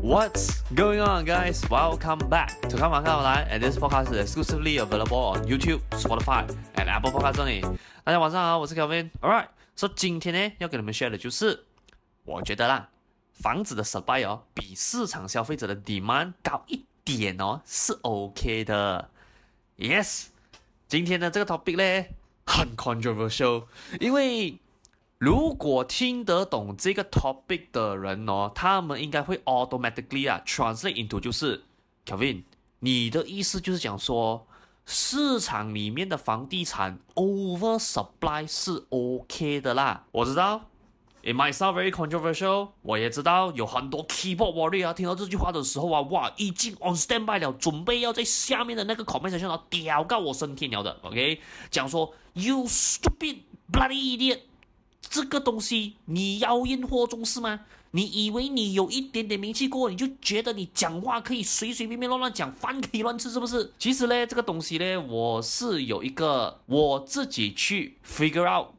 What's going on, guys? Welcome back to 看法看我来，and this podcast is exclusively available on YouTube, Spotify, and Apple Podcasts only. 大家晚上好，我是 Kevin. Alright, so 今天呢要跟你们 share 的就是，我觉得啦，房子的 supply 哦，比市场消费者的 demand 高一点哦，是 OK 的。Yes，今天的这个 topic 呢，很 controversial，因为。如果听得懂这个 topic 的人哦，他们应该会 automatically 啊 translate into 就是 Kevin，你的意思就是讲说市场里面的房地产 over supply 是 OK 的啦。我知道，it might sound very controversial，我也知道有很多 keyboard warrior 啊，听到这句话的时候啊，哇，已经 on standby 了，准备要在下面的那个 comment section 上屌到我升天了的，OK，讲说 you stupid bloody idiot。这个东西你妖艳惑众是吗？你以为你有一点点名气过，你就觉得你讲话可以随随便便乱乱讲，饭可以乱吃是不是？其实呢，这个东西呢，我是有一个我自己去 figure out，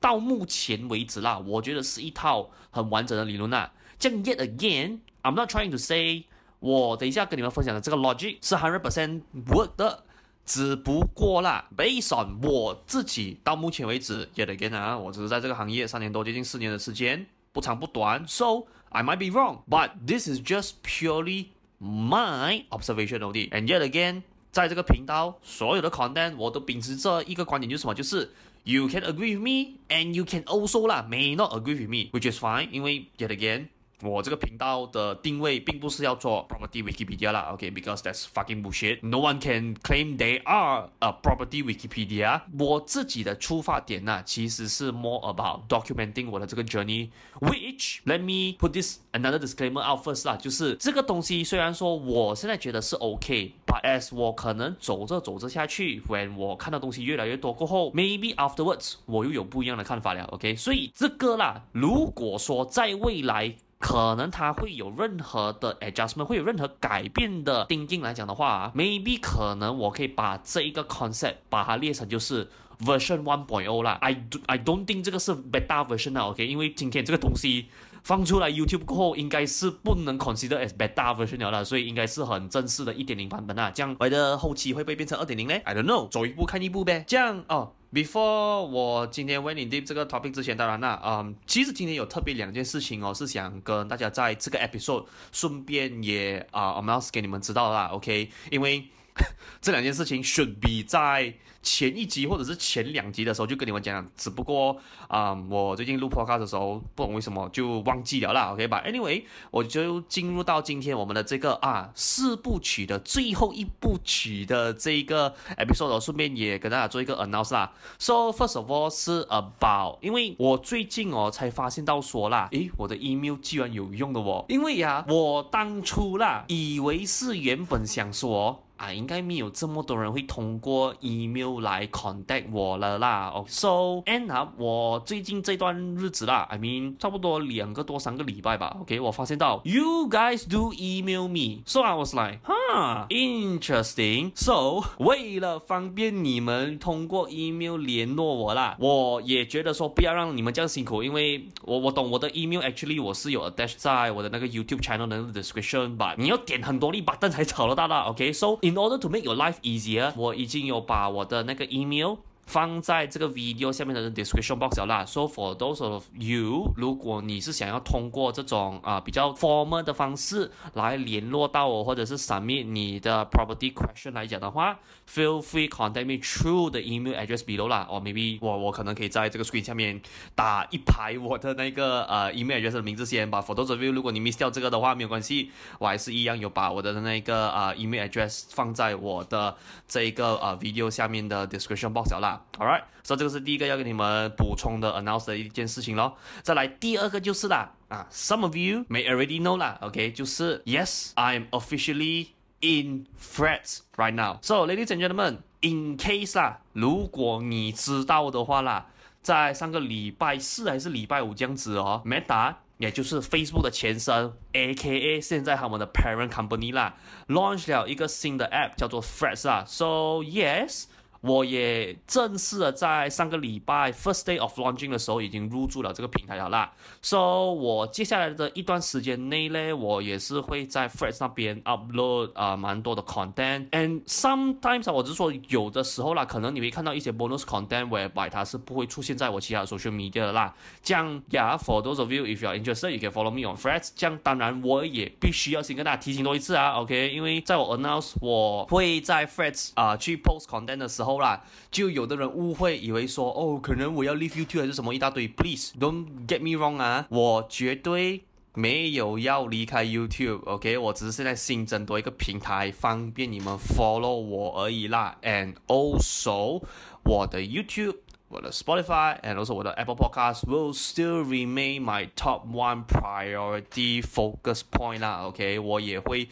到目前为止啦，我觉得是一套很完整的理论啦。这样 yet again，I'm not trying to say，我等一下跟你们分享的这个 logic 是 hundred percent work 的。只不过啦，based on 我自己到目前为止，yet again 啊，我只是在这个行业三年多，接近四年的时间，不长不短，so I might be wrong，but this is just purely my observation only。And yet again，在这个频道所有的 content，我都秉持着一个观点，就是什么？就是 you can agree with me and you can also 啦，may not agree with me，which is fine，因为 yet again。我这个频道的定位并不是要做 property Wikipedia 啦，OK，because、that's fucking bullshit。No one can claim they are a property Wikipedia。我自己的出发点呢，其实是 more about documenting 我的这个 journey。Which let me put this another disclaimer out first 啦，就是这个东西虽然说我现在觉得是 OK，but as 我可能走着走着下去，when 我看到东西越来越多过后，maybe afterwards 我又有不一样的看法了，OK。所以这个啦，如果说在未来，可能它会有任何的 adjustment，会有任何改变的定义来讲的话，maybe 可能我可以把这一个 concept 把它列成就是 version one point o 啦。I do I don't think 这个是 beta version 啊，OK？因为今天这个东西放出来 YouTube 过后，应该是不能 consider as beta version 了啦，所以应该是很正式的一点零版本啊。这样我的后期会不会变成二点零呢？I don't know，走一步看一步呗。这样哦。Before 我今天为你 deep 这个 topic 之前，当然啦，嗯，其实今天有特别两件事情哦，是想跟大家在这个 episode 顺便也啊 announce 给你们知道啦，OK？因为 这两件事情 should be 在前一集或者是前两集的时候就跟你们讲，只不过啊、我最近录 podcast 的时候不懂为什么就忘记了啦，OK 吧？Anyway，我就进入到今天我们的这个啊四部曲的最后一部曲的这个 episode，顺便也跟大家做一个 announce 啦。So first of all 是 about，因为我最近哦才发现到说啦，诶，我的 email 居然有用的哦，因为呀，我当初啦以为是原本想说。啊，应该没有这么多人会通过 email 来 contact 我了啦。哦，so end up 我最近这段日子啦，I mean 差不多两个多三个礼拜吧。OK，我发现到 you guys do email me，so I was like，哈，interesting。So 为了方便你们通过 email 联络我啦，我也觉得说不要让你们这样辛苦，因为我我懂我的 email actually 我是有 attach 在我的那个 YouTube channel 的 description，but 你要点很多粒 button 才找得到啦。OK，so In order to make your life easier，我已经有把我的那个 email 放在这个 video 下面的 description box 了啦。So for those of you，如果你是想要通过这种啊、比较 formal 的方式来联络到我，或者是 submit 你的 property question 来讲的话，feel free contact me through the email address below 啦。哦 maybe 我我可能可以在这个 screen 下面打一排我的那个呃 email address 的名字先吧。For those of you，如果你 miss 掉这个的话，没有关系，我还是一样有把我的那个呃 email address 放在我的这一个呃 video 下面的 description box 了啦。All right，所以这个是第一个要给你们补充的 announce 的一件事情咯。再来第二个就是啦，啊，some of you may already know 啦，OK，就是 Yes, I'm officially in Threads right now. So, ladies and gentlemen, in case 啦，如果你知道的话啦，在上个礼拜四还是礼拜五这样子哦，Meta 也就是 Facebook 的前身，AKA 现在他们的 parent company 啦，launch 了一个新的 app 叫做 Threads 啊。So yes。我也正式的在上个礼拜 first day of launching 的时候已经入驻了这个平台了啦。So 我接下来的一段时间内呢，我也是会在 Threads 那边 upload 啊、蛮多的 content。And sometimes 我只是说有的时候啦，可能你会看到一些 bonus content whereby 它是不会出现在我其他的 social media 的啦。这样，Yeah，for those of you if you are interested，you can follow me on Threads。这样，当然我也必须要先跟大家提醒多一次啊，OK？因为在我 announce 我会在 Threads 啊、去 post content 的时候。啦，就有的人误会以为说，哦，可能我要 leave YouTube 还是什么一大堆。Please don't get me wrong 啊，我绝对没有要离开 YouTube，OK？我只是现在新增多一个平台，方便你们 follow 我而已啦。And also，我的 YouTube、我的 Spotify and also 我的 Apple Podcast will still remain my top one priority focus point 啦，OK？我也会。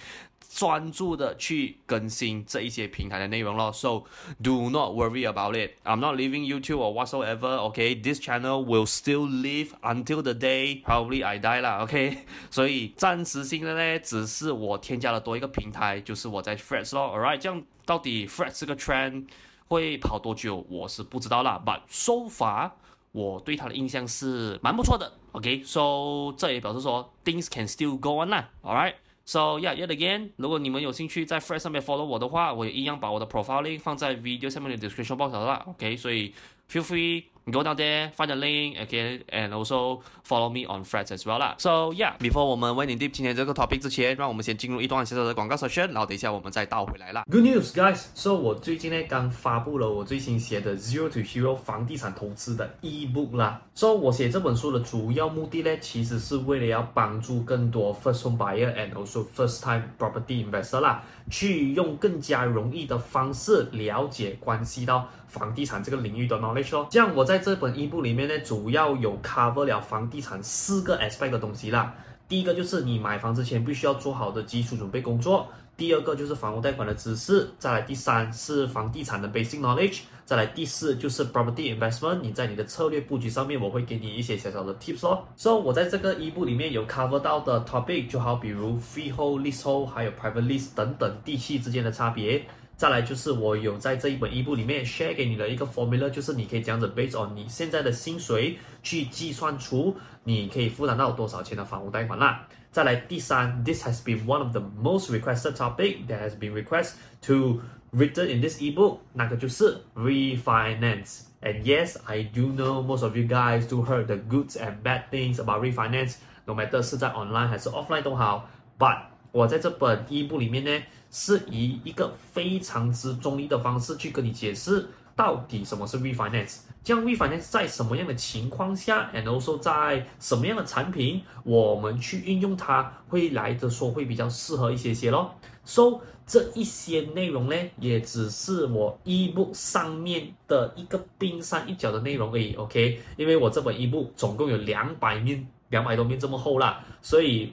专注的去更新这一些平台的内容咯，so do not worry about it. I'm not leaving YouTube or whatsoever. Okay, this channel will still live until the day probably I die 啦。OK，所以暂时性的呢，只是我添加了多一个平台，就是我在 Threads 咯。All right，这样到底 Threads 这个 trend 会跑多久，我是不知道啦。But so far，我对它的印象是蛮不错的。OK，so 这也表示说 things can still go on 啦。Alright。So yeah, yet again，如果你们有兴趣在 Fred 上面 follow 我的话，我也一样把我的 profile link 放在 video 下面的 description box 啦。OK，所以 feel free。Go down there, find the link, okay, and also follow me on Threads as well 啦。So yeah, before 我们为你 deep 今天这个 topic 之前，让我们先进入一段小小的广告 session，然后等一下我们再倒回来啦。Good news, guys! So 我最近呢刚发布了我最新写的 Zero to Hero 房地产投资的 ebook 啦。So 我写这本书的主要目的呢，其实是为了要帮助更多 first home buyer and also first time property investor 啦，去用更加容易的方式了解关系到房地产这个领域的 knowledge 哦。这样我在这本 e 部里面呢，主要有 cover 了房地产四个 aspect 的东西啦。第一个就是你买房之前必须要做好的基础准备工作。第二个就是房屋贷款的知识。再来第三是房地产的 basic knowledge。再来第四就是 property investment。你在你的策略布局上面，我会给你一些小小的 tips 哦。所以我在这个 ebook 里面有 cover 到的 topic，就好比如 freehold、leasehold，还有 private lease 等等地契之间的差别。再来就是我有在这一本 ebook 里面 share 给你的一个 formula，就是你可以这样子 based on 你现在的薪水去计算出你可以负担到多少钱的房屋贷款啦。再来第三，this has been one of the most requested topic that has been requested to written in this ebook，那个就是 refinance。And yes, I do know most of you guys do heard the goods and bad things about refinance. No matter 是在 online 还是 offline 都好，but 我在这本 ebook 里面呢。是以一个非常之中立的方式去跟你解释 到底什么是 refinance，这样 refinance 在什么样的情况下，and also 在什么样的产品，我们去运用它会来的说会比较适合一些些咯。So 这一些内容呢，也只是我 ebook 上面的一个冰山一角的内容而已，OK？因为我这本 ebook 总共有两百面，两百多面这么厚啦，所以。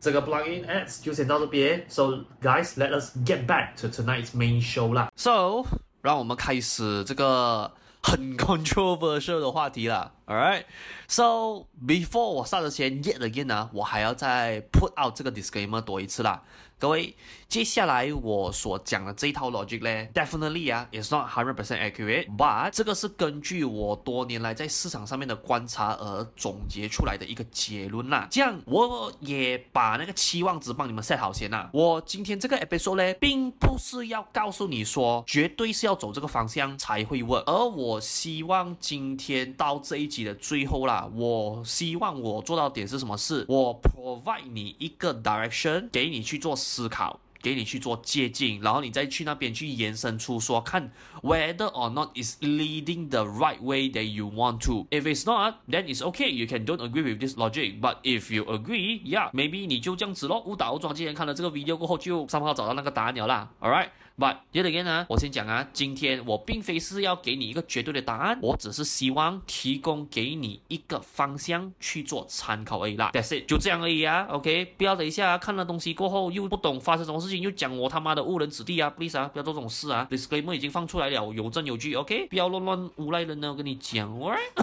这个 plugin ads 就先到这边，So guys, let us get back to tonight's main show 啦。So 让我们开始这个很 controversial 的话题啦。All right so before 我上之前 yet again 呢，我还要再 put out 这个 disclaimer 多一次啦。各位，接下来我所讲的这一套 logic 呢，definitely 啊，it's not hundred percent accurate，but 这个是根据我多年来在市场上面的观察而总结出来的一个结论啦。这样我也把那个期望值帮你们 set 好先啦。我今天这个 episode 呢，并不是要告诉你说绝对是要走这个方向才会 work，而我希望今天到这一集的最后啦，我希望我做到点是什么事？我 provide 你一个 direction，给你去做。思考。给你去做接近，然后你再去那边去延伸出说看 whether or not is leading the right way that you want to. If it's not, then it's okay. You can don't agree with this logic. But if you agree, yeah, maybe 你就这样子咯。误打误撞，既然看了这个 video 过后，就上号找到那个答案了啦。All right. But yet again 呢，我先讲啊，今天我并非是要给你一个绝对的答案，我只是希望提供给你一个方向去做参考而已啦。That's it，就这样而已啊。OK，不要等一下看了东西过后又不懂发生什么事事情，又讲我他妈的误人子弟啊，please 啊，不要做这种事啊。Disclaimer 已经放出来了，有证有据。OK，不要乱乱诬赖人呢，我跟你讲。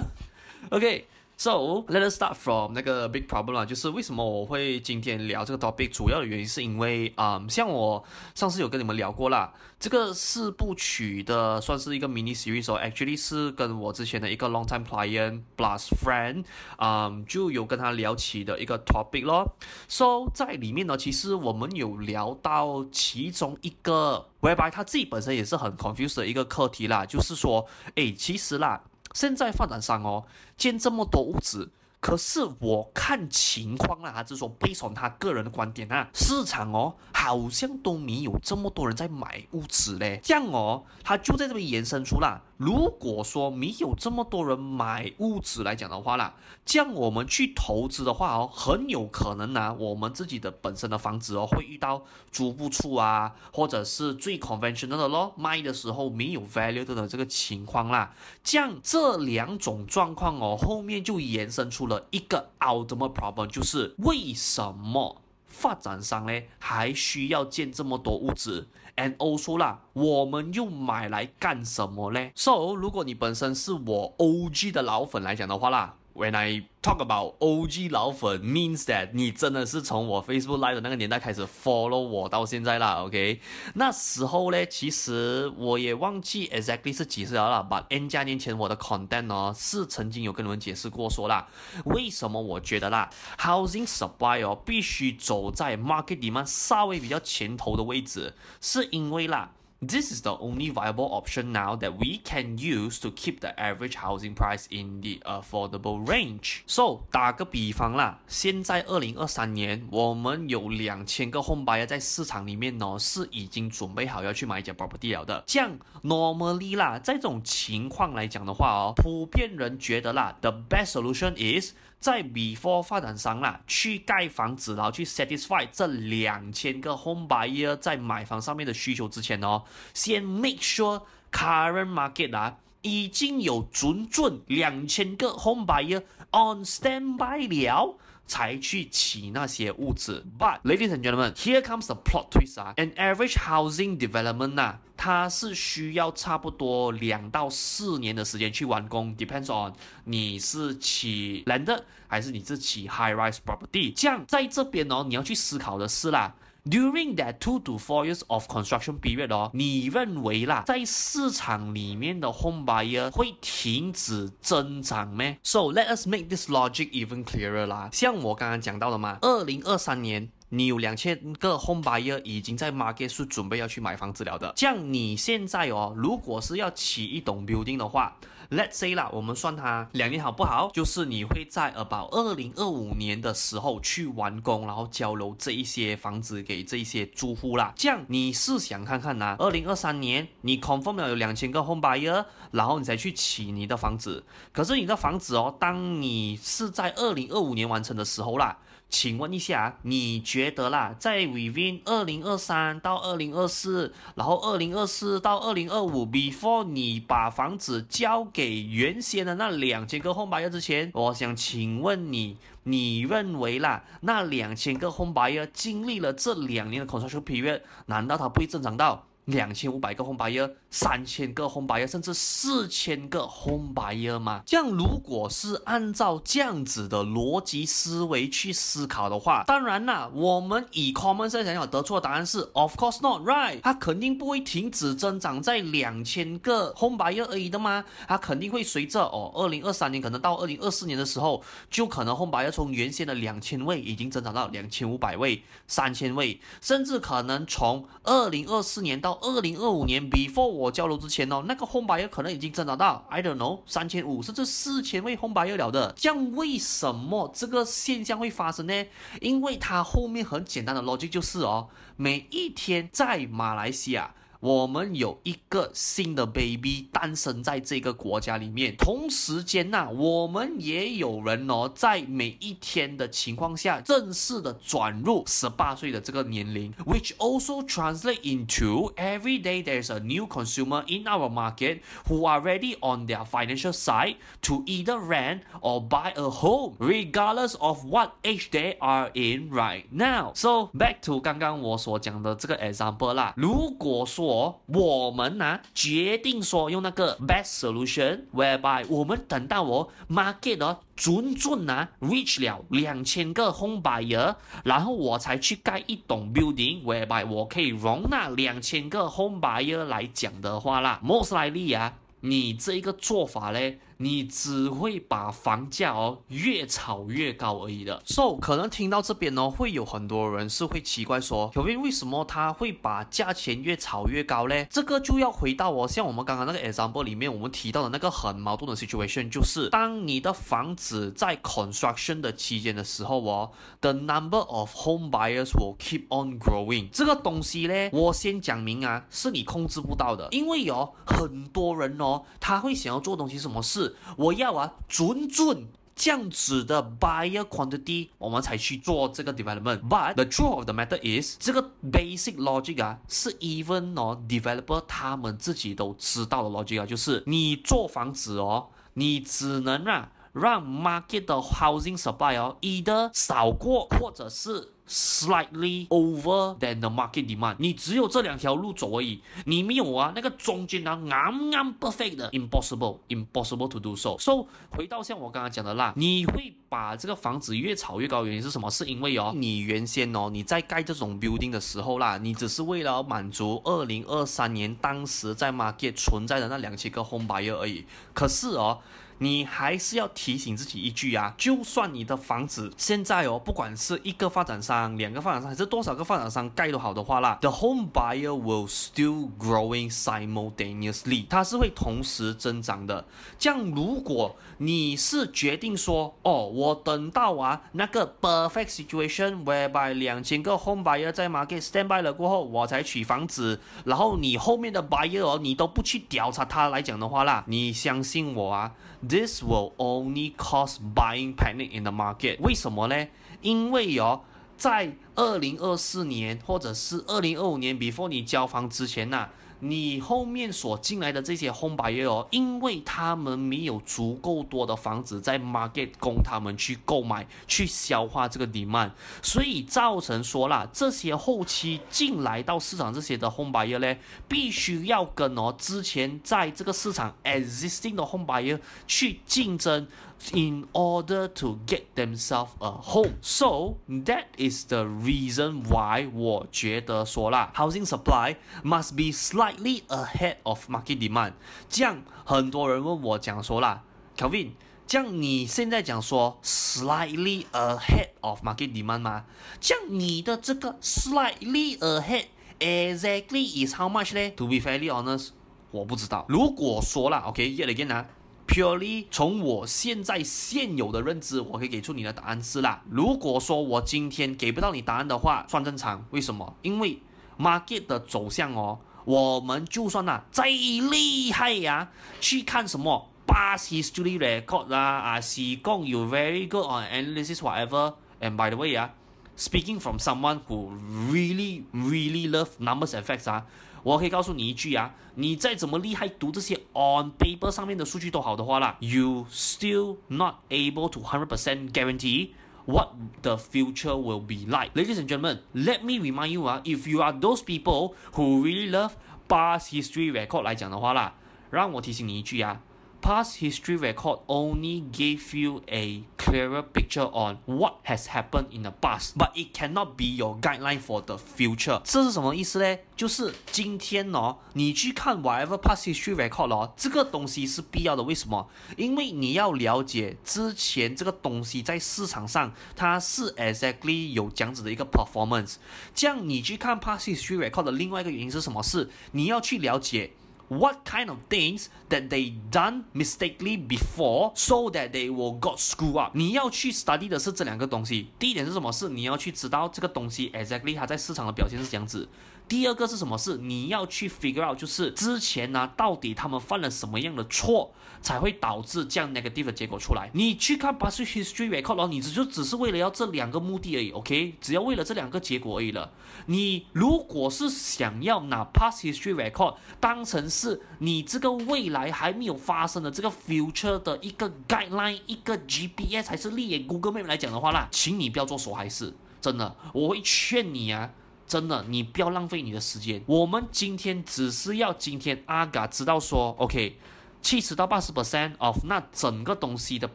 OK。So let us start from 那个 big problem 啊，就是为什么我会今天聊这个 topic，主要的原因是因为，嗯，像我上次有跟你们聊过啦，这个四部曲的算是一个 mini series 哦，actually 是跟我之前的一个 long time client plus friend，嗯，就有跟他聊起的一个 topic 咯。So 在里面呢，其实我们有聊到其中一个，whereby 他自己本身也是很 confused 的一个课题啦，就是说，诶，其实啦。现在发展商哦，建这么多屋子，可是我看情况啦，还是说背从他个人的观点啊，市场哦，好像都没有这么多人在买屋子嘞，这样哦，他就在这边延伸出啦。如果说没有这么多人买屋子来讲的话啦，这样我们去投资的话哦，很有可能呢、啊，我们自己的本身的房子哦，会遇到租不出啊，或者是最 conventional 的咯，卖的时候没有 value 的这个情况啦。这样这两种状况哦，后面就延伸出了一个 ultimate problem，就是为什么发展商呢还需要建这么多屋子？And also 啦，我们又买来干什么呢？So，如果你本身是我 OG 的老粉来讲的话啦，When I talk about OG 老粉，means that 你真的是从我 Facebook Live 的那个年代开始 follow 我到现在啦，OK？那时候呢，其实我也忘记 exactly 是几岁了啦把 N 加年前我的 content 呢，是曾经有跟你们解释过说啦，为什么我觉得啦，housing supply 哦必须走在 market demand 稍微比较前头的位置，是因为啦。This is the only viable option now that we can use to keep the average housing price in the affordable range. So 打个比方啦，现在二零二三年，我们有两千个 home buyer 在市场里面呢，是已经准备好要去买一间 property 了的。这样 normally 啦，在这种情况来讲的话哦，普遍人觉得啦，the best solution is 在 before 发展商啦去盖房子，然后去 satisfy 这两千个 home buyer 在买房上面的需求之前哦，先 make sure current market 啊已经有准准两千个 home buyer on standby 了。才去起那些屋子，But ladies and gentlemen, here comes the plot twist 啊，An average housing development 呐、啊，它是需要差不多两到四年的时间去完工，depends on 你是起 landed 还是你是起 high rise property。这样在这边哦，你要去思考的是啦。During that two to four years of construction period 哦，你认为啦，在市场里面的 home buyer 会停止增长咩？So let us make this logic even clearer 啦。像我刚刚讲到的嘛，二零二三年你有两千个 home buyer 已经在 market 是准备要去买房子了的。这样你现在哦，如果是要起一栋 building 的话，Let's say 啦，我们算它两年好不好？就是你会在呃，宝二零二五年的时候去完工，然后交楼这一些房子给这一些租户啦。这样你试想看看呐，二零二三年你 confirm 了有两千个 home buyer，然后你才去起你的房子。可是你的房子哦，当你是在二零二五年完成的时候啦。请问一下，你觉得啦，在 within 二零二三到二零二四，然后二零二四到二零二五，before 你把房子交给原先的那两千个 home buyer 之前，我想请问你，你认为啦，那两千个 home buyer 经历了这两年的 construction period，难道它不会增长到？两千五百个 home buyer？三千个 home buyer，甚至四千个 home buyer 吗？这样如果是按照这样子的逻辑思维去思考的话，当然啦，我们以 common sense 想要得出的答案是 of course not right，它肯定不会停止增长在两千个 home buyer 而已的吗？它肯定会随着哦，二零二三年可能到二零二四年的时候，就可能 home buyer 从原先的两千位已经增长到两千五百位、三千位，甚至可能从二零二四年到二零二五年，before 我交楼之前哦，那个 home buyer 可能已经增长到 I don't know 三千五甚至四千位 home buyer 了的。这样为什么这个现象会发生呢？因为它后面很简单的逻辑就是哦，每一天在马来西亚。我们有一个新的 baby 诞生在这个国家里面，同时间呐，我们也有人哦，在每一天的情况下正式的转入十八岁的这个年龄，which also translate into every day there's a new consumer in our market who are ready on their financial side to either rent or buy a home, regardless of what age they are in right now. So back to 刚刚我所讲的这个 example 啦，如果说 我们呢、啊、决定说用那个 best solution，whereby 我们等到我 market 的准准啊 reach 了两千个 home buyer，然后我才去盖一栋 building，whereby 我可以容纳两千个 home buyer 来讲的话啦，most likely 啊，你这一个做法嘞。你只会把房价哦越炒越高而已的。So 可能听到这边呢，会有很多人是会奇怪说，Kevin 为什么他会把价钱越炒越高嘞？这个就要回到哦，像我们刚刚那个 example 里面，我们提到的那个很矛盾的 situation，就是当你的房子在 construction 的期间的时候哦，the number of home buyers will keep on growing。这个东西嘞，我先讲明啊，是你控制不到的，因为有、很多人哦，他会想要做东西，什么事？我要啊，准准这样子的 buyer quantity，我们才去做这个 development。But the truth of the matter is，这个 basic logic 啊，是 even 哦 developer 他们自己都知道的 logic 啊，就是你做房子哦，你只能啊让 market 的 housing supply 哦，either 少过或者是。Slightly over than the market demand，你只有这两条路走而已，你没有啊，那个中间啊，啱啱 perfect 的，impossible，impossible to do so。So 回到像我刚刚讲的啦，你会把这个房子越炒越高，原因是什么？是因为哦，你原先哦，你在盖这种 building 的时候啦，你只是为了满足二零二三年当时在 market 存在的那两千个 home buyer 而已。可是哦。你还是要提醒自己一句啊，就算你的房子现在哦，不管是一个发展商、两个发展商，还是多少个发展商盖都好的话啦，the home buyer will still growing simultaneously，它是会同时增长的。这样，如果你是决定说，哦，我等到啊那个 perfect situation whereby 两千个 home buyer 在 market standby 了过后，我才取房子，然后你后面的 buyer 哦，你都不去调查他来讲的话啦，你相信我啊。This will only cause buying panic in the market。为什么呢？因为哦，在二零二四年或者是二零二五年，before 你交房之前呐、你后面所进来的这些 home buyer 哦，因为他们没有足够多的房子在 market 供他们去购买，去消化这个 demand，所以造成说啦，这些后期进来到市场这些的 home buyer 呢，必须要跟哦之前在这个市场 existing 的 home buyer 去竞争。In order to get themselves a home, so that is the reason why 我觉得说啦，housing supply must be slight slightly ahead of market demand。这样很多人问我讲说啦，Kelvin，这样你现在讲说 slightly ahead of market demand 吗？这样你的这个 slightly ahead exactly is how much 呢？To be fairly honest，我不知道。如果说啦，OK，yet again 啊。Purely 从我现在现有的认知，我可以给出你的答案是啦。如果说我今天给不到你答案的话，算正常。为什么？因为 market 的走向哦，我们就算呐再厉害呀、去看什么 past history record 啦啊，是讲 you very good on analysis whatever。And by the way 啊，speaking from someone who really really love numbers and facts 啊。我可以告诉你一句啊，你再怎么厉害，读这些 on paper 上面的数据都好的话啦，you still not able to hundred percent guarantee what the future will be like. Ladies and gentlemen, let me remind you 啊，if you are those people who really love past history record 来讲的话啦，让我提醒你一句啊。 Past history record only gave you a clearer picture on what has happened in the past, but it cannot be your guideline for the future。这是什么意思呢？就是今天哦，你去看 whatever past history record 哦，这个东西是必要的。为什么？因为你要了解之前这个东西在市场上它是 exactly 有这样子的一个 performance。这样你去看 past history record 的另外一个原因是什么？是你要去了解。What kind of things that they done mistakenly before, so that they will got screw up？你要去 study 的是这两个东西。第一点是什么？是你要去知道这个东西 exactly 它在市场的表现是这样子。第二个是什么？是你要去 figure out，就是之前呢，到底他们犯了什么样的错，才会导致这样 negative 的结果出来。你去看 past history record 哦，你只就只是为了要这两个目的而已，OK？只要为了这两个结果而已了。你如果是想要拿 past history record 当成是你这个未来还没有发生的这个 future 的一个 guideline，一个 GPS，还是立眼 Google Map 来讲的话啦，请你不要做傻孩子，真的，我会劝你啊。真的，你不要浪费你的时间。我们今天只是要今天阿嘎知道说，OK，七十到八十 percent of 那整个东西的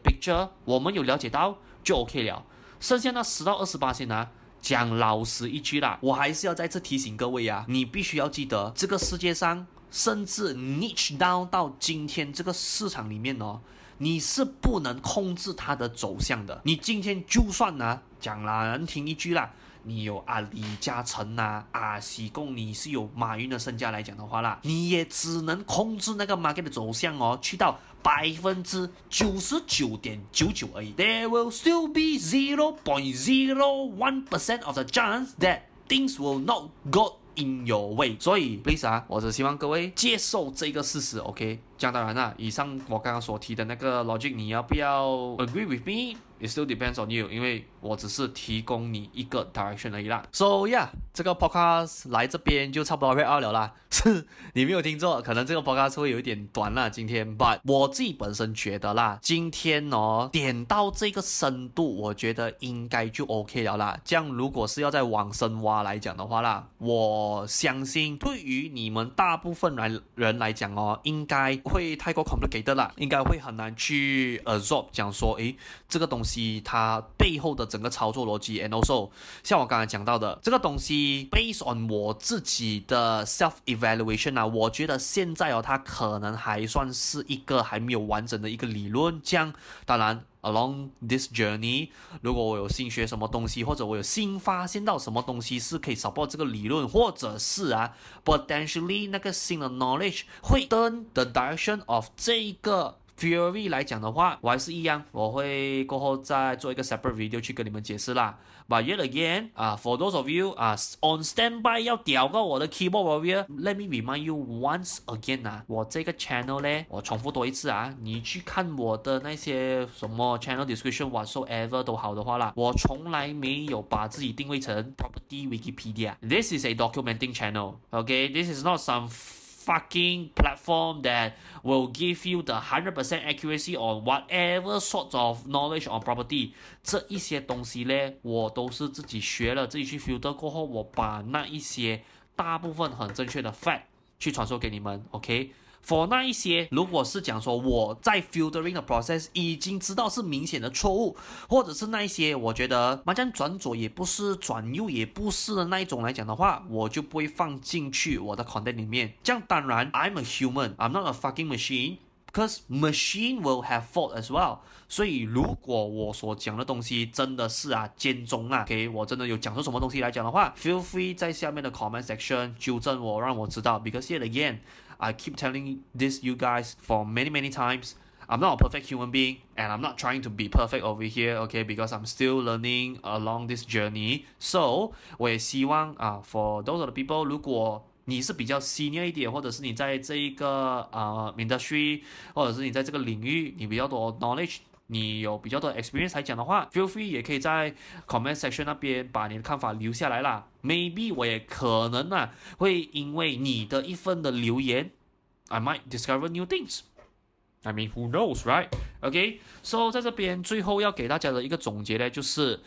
picture，我们有了解到就 OK 了。剩下那十到二十八线呢，讲老实一句啦，我还是要再次提醒各位啊，你必须要记得，这个世界上，甚至 niche down 到今天这个市场里面哦，你是不能控制它的走向的。你今天就算呢，讲，难听一句啦。你有啊，李嘉诚呐，啊，西贡你是有马云的身价来讲的话啦，你也只能控制那个 market 的走向哦，去到百分之九十九点九九而已。There will still be zero point zero one percent of the chance that things will not go in your way。所以，please 啊，我只希望各位接受这个事实，OK？这样当然啦，以上我刚刚所提的那个 logic，你要不要 agree with me？It still depends on you，因为我只是提供你一个 direction 而已啦。So yeah，这个 podcast 来这边就差不多 wrap up 了啦。是你没有听错，可能这个 podcast 会有一点短啦，今天。But 我自己本身觉得啦，今天哦点到这个深度，我觉得应该就 OK 了啦。这样如果是要再往深挖来讲的话啦，我相信对于你们大部分人人来讲哦，应该。会太过 complicated 了，应该会很难去 absorb 讲说，诶，这个东西它背后的整个操作逻辑，and also 像我刚才讲到的这个东西，based on 我自己的 self evaluation 啊，我觉得现在哦，它可能还算是一个还没有完整的一个理论，这样当然。Along this journey，如果我有新学什么东西，或者我有新发现到什么东西是可以 support 这个理论，或者是啊，potentially 那个新的 knowledge 会 turn the direction of 这一个 Fury 来讲的话，我还是一样，我会过后再做一个 separate video 去跟你们解释啦。But yet again，啊，for those of you 啊，on standby 要屌过我的 keyboard warrior，let me remind you once again 啊，我这个 channel 呢，我重复多一次啊，你去看我的那些什么 channel description whatsoever 都好的话啦，我从来没有把自己定位成 property Wikipedia。This is a documenting channel，OK？This is not some fucking platform that will give you the hundred percent accuracy on whatever sorts of knowledge on property。这一些东西呢，我都是自己学了，自己去 filter 过后，我把那一些大部分很正确的 fact 去传授给你们 OK for 那一些，如果是讲说我在 filtering 的 process 已经知道是明显的错误，或者是那一些我觉得麻将转左也不是，转右也不是的那一种来讲的话，我就不会放进去我的 content 里面。这样当然，I'm a human，I'm not a fucking machine machine，because machine will have fault as well。所以如果我所讲的东西真的是啊间中啊，给我真的有讲出什么东西来讲的话，feel free 在下面的 comment section 纠正我，让我知道。Because yet again。I keep telling this you guys for many many times. I'm not a perfect human being, and I'm not trying to be perfect over here, okay? Because I'm still learning along this journey. So 我也希望啊，for those of the people，如果 你是比较 senior 一点，或者是你在这一个啊、industry，或者是你在这个领域，你比较多 knowledge。你有比较多 experience 来讲的话，feel free 也可以在 comment section 那边把你的看法留下来啦。Maybe 我也可能啊，会因为你的一份的留言，I might discover new things。I mean who knows right？OK，so、在这边最后要给大家的一个总结呢，就是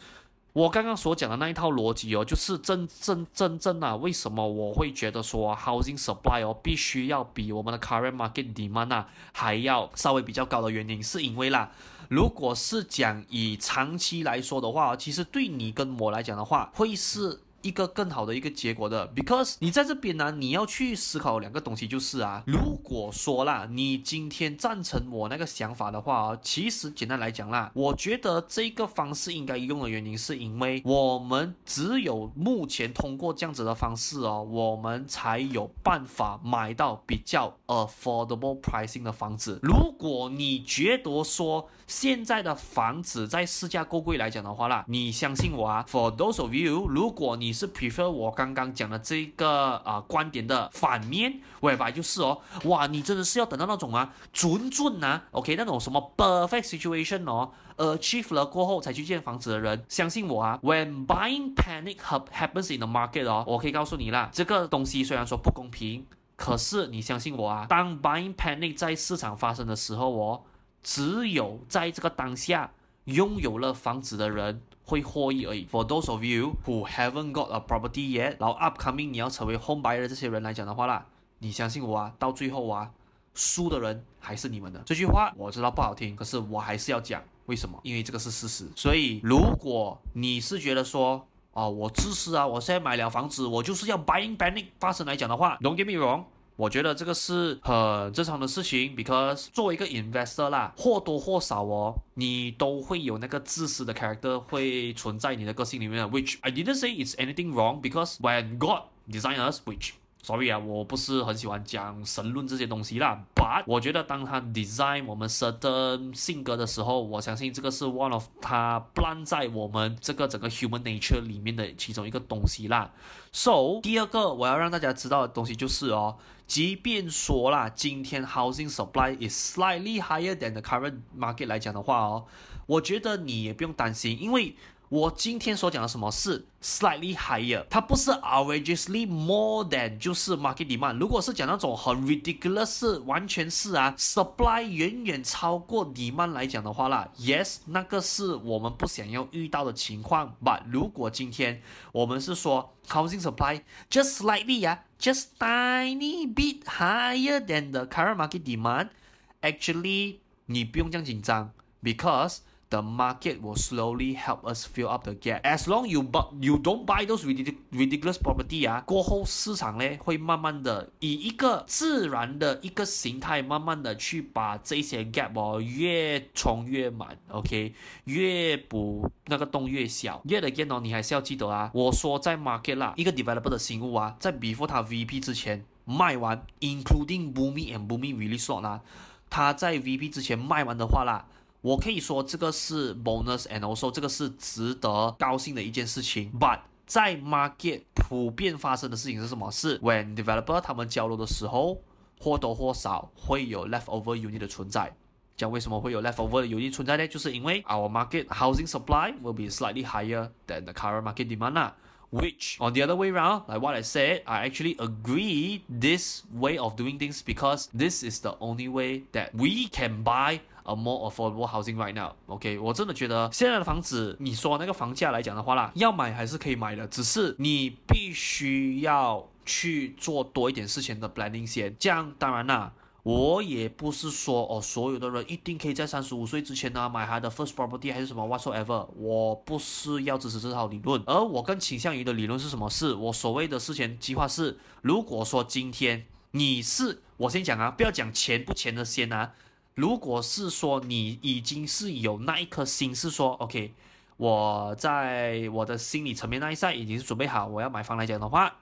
我刚刚所讲的那一套逻辑哦，就是真真真正啊，为什么我会觉得说 housing supply 哦必须要比我们的 current market demand 啊还要稍微比较高的原因，是因为啦，如果是讲以长期来说的话，其实对你跟我来讲的话，会是。一个更好的一个结果的，because 你在这边呢，你要去思考两个东西，就是啊，如果说啦，你今天赞成我那个想法的话啊，其实简单来讲啦，我觉得这个方式应该用的原因，是因为我们只有目前通过这样子的方式哦，我们才有办法买到比较 affordable pricing 的房子。如果你觉得说现在的房子在市价够贵来讲的话啦，你相信我啊，for those of you，如果你是 prefer 我刚刚讲的这个啊、呃、观点的反面，whereby 就是哦，哇，你真的是要等到那种啊准准啊，OK，那种什么 perfect situation 哦，achieve 了过后才去建房子的人，相信我啊，when buying panic happens in the market 哦，我可以告诉你啦，这个东西虽然说不公平，可是你相信我啊，当 buying panic 在市场发生的时候哦，只有在这个当下拥有了房子的人。会获益而已。For those of you who haven't got a property yet，然后 upcoming 你要成为 home buyer 的这些人来讲的话啦，你相信我啊，到最后啊，输的人还是你们的。这句话我知道不好听，可是我还是要讲。为什么？因为这个是事实。所以如果你是觉得说，哦，我自私啊，我现在买了房子，我就是要 buying panic 发生来讲的话，Don't get me wrong。我觉得这个是很正常的事情，because 作为一个 investor 啦，或多或少哦，你都会有那个自私的 character 会存在你的个性里面。Which I didn't say it's anything wrong, because when God designed us, which Sorry 啊，我不是很喜欢讲神论这些东西啦。But 我觉得当他 design 我们 certain 性格的时候，我相信这个是 one of 他 plan 在我们这个整个 human nature 里面的其中一个东西啦。So 第二个我要让大家知道的东西就是哦，即便说啦，今天 housing supply is slightly higher than the current market 来讲的话哦，我觉得你也不用担心，因为。我今天所讲的什么是 slightly higher，它不是 outrageously more than，就是 market demand。如果是讲那种很 ridiculous，完全是啊 supply 远远超过 demand 来讲的话啦，yes，那个是我们不想要遇到的情况。But 如果今天我们是说 housing supply just slightly 啊 ，just tiny bit higher than the current market demand，actually 你不用这样紧张，because The market will slowly help us fill up the gap. As long you but you don't buy those ridiculous ridiculous property 啊，过后市场呢会慢慢的以一个自然的一个形态，慢慢的去把这些 gap 哦越充越满，OK，越补那个洞越小。Yet again 哦，你还是要记得啊，我说在 market 啦，一个 develop 的新物啊，在 before 他 VP 之前卖完，including booming and booming really short 啦，他在 VP 之前卖完的话啦。我可以说这个是 bonus，and also 这个是值得高兴的一件事情。But 在 market 普遍发生的事情是什么？是 when developer 他们交流的时候，或多或少会有 leftover unit 的存在。讲为什么会有 leftover unit 存在呢？就是因为 our market housing supply will be slightly higher than the current market demand. Which on the other way around, like what I said, I actually agree this way of doing things because this is the only way that we can buy. A more affordable housing right now. OK，我真的觉得现在的房子，你说那个房价来讲的话啦，要买还是可以买的，只是你必须要去做多一点事情的 planning 先。这样当然啦， 我也不是说哦，所有的人一定可以在三十五岁之前呢买他的 first property 还是什么 whatsoever。我不是要支持这套理论，而我更倾向于的理论是什么？是我所谓的事前计划是，如果说今天你是我先讲啊，不要讲钱不钱的先啊。如果是说你已经是有那一颗心，是说 OK，我在我的心理层面那一块已经是准备好我要买房来讲的话，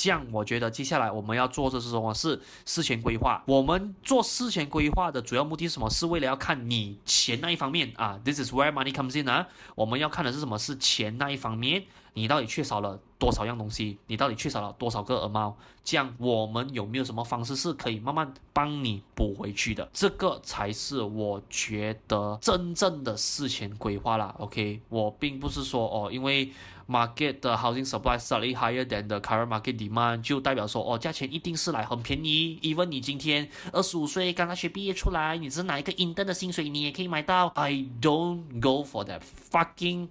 这样我觉得接下来我们要做的是什么？是事前规划。我们做事前规划的主要目的是什么？是为了要看你钱那一方面啊，This is where money comes in 啊。我们要看的是什么？是钱那一方面，你到底缺少了多少样东西？你到底缺少了多少个耳猫？这样我们有没有什么方式是可以慢慢帮你补回去的？这个才是我觉得真正的事前规划啦。OK，我并不是说哦，因为 market 的 housing supply slightly higher than the current market demand 就代表说哦，价钱一定是来很便宜。Even 你今天二十五岁刚大学毕业出来，你只是拿一个 intern 的薪水，你也可以买到。I don't go for that fucking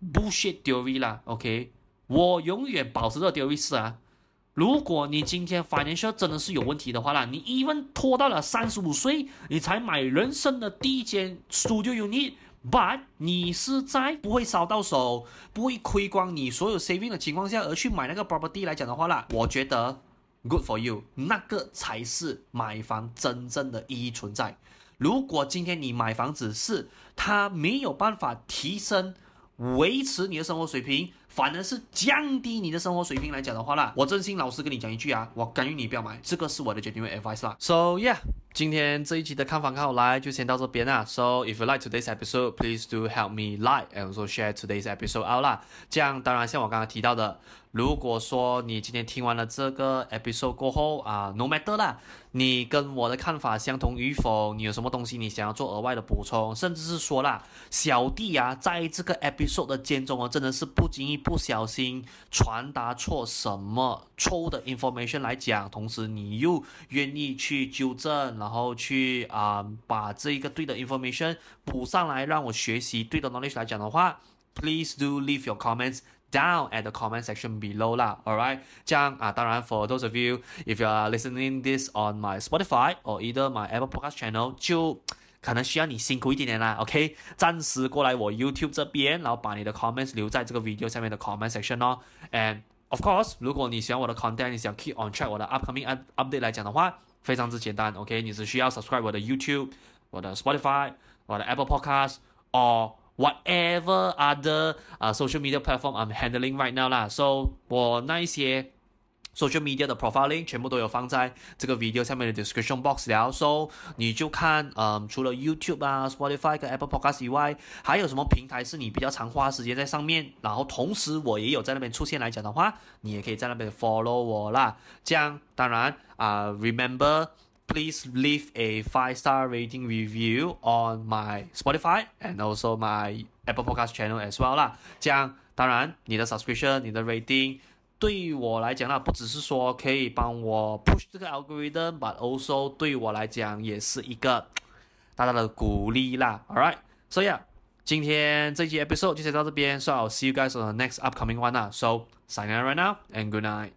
bullshit theory 啦，OK，我永远保持这个 theory 是啊，如果你今天 financial 真的是有问题的话啦，你 even 拖到了三十五岁，你才买人生的第一间 studio unit，but 你是在不会烧到手，不会亏光你所有 saving 的情况下而去买那个 property 来讲的话啦，我觉得 good for you，那个才是买房真正的意义存在。如果今天你买房子是它没有办法提升、维持你的生活水平，反而是降低你的生活水平来讲的话啦，我真心老实跟你讲一句啊，我干预你不要买，这个是我的决定为 advice 啦。So yeah，今天这一期的看房看好来就先到这边啦。So if you like today's episode, please do help me like and also share today's episode out 啦。这样当然像我刚刚提到的。如果说你今天听完了这个 episode 过后啊，no matter 啦，你跟我的看法相同与否，你有什么东西你想要做额外的补充，甚至是说啦，小弟啊，在这个 episode 的间中啊，真的是不经意不小心传达错什么错误的 information 来讲，同时你又愿意去纠正，然后去啊把这一个对的 information 补上来，让我学习对的 knowledge 来讲的话，please do leave your comments。Down at the comment section below 啦，alright，这样啊，当然，for those of you if you are listening this on my Spotify or either my Apple Podcast channel，就可能需要你辛苦一点点啦，OK，暂时过来我 YouTube 这边，然后把你的 comments 留在这个 video 下面的 comment section 哦。And of course，如果你喜欢我的 content，你想 keep on track 我的 upcoming update 来讲的话，非常之简单，OK，你只需要 subscribe 我的 YouTube、我的 Spotify、我的 Apple Podcast or Whatever other 啊、uh, social media platform I'm handling right now 啦，so 我那一些 Social media 的 profiling 全部都有放在这个 video 下面的 description box 了，so 你就看，嗯，除了 YouTube 啊、Spotify 跟 Apple Podcast 以外，还有什么平台是你比较常花时间在上面，然后同时我也有在那边出现来讲的话，你也可以在那边 follow 我啦。这样当然啊、，remember。Please leave a five star rating review on my Spotify and also my Apple Podcast channel as well 啦。这样，当然你的 subscription、你的 rating 对于我来讲呢，不只是说可以帮我 push 这个 algorithm，but also 对我来讲也是一个大大的鼓励啦。Alright，so yeah，今天这期 episode 就先到这边，so I'll see you guys on the next upcoming one 啊。So signing out right now and good night。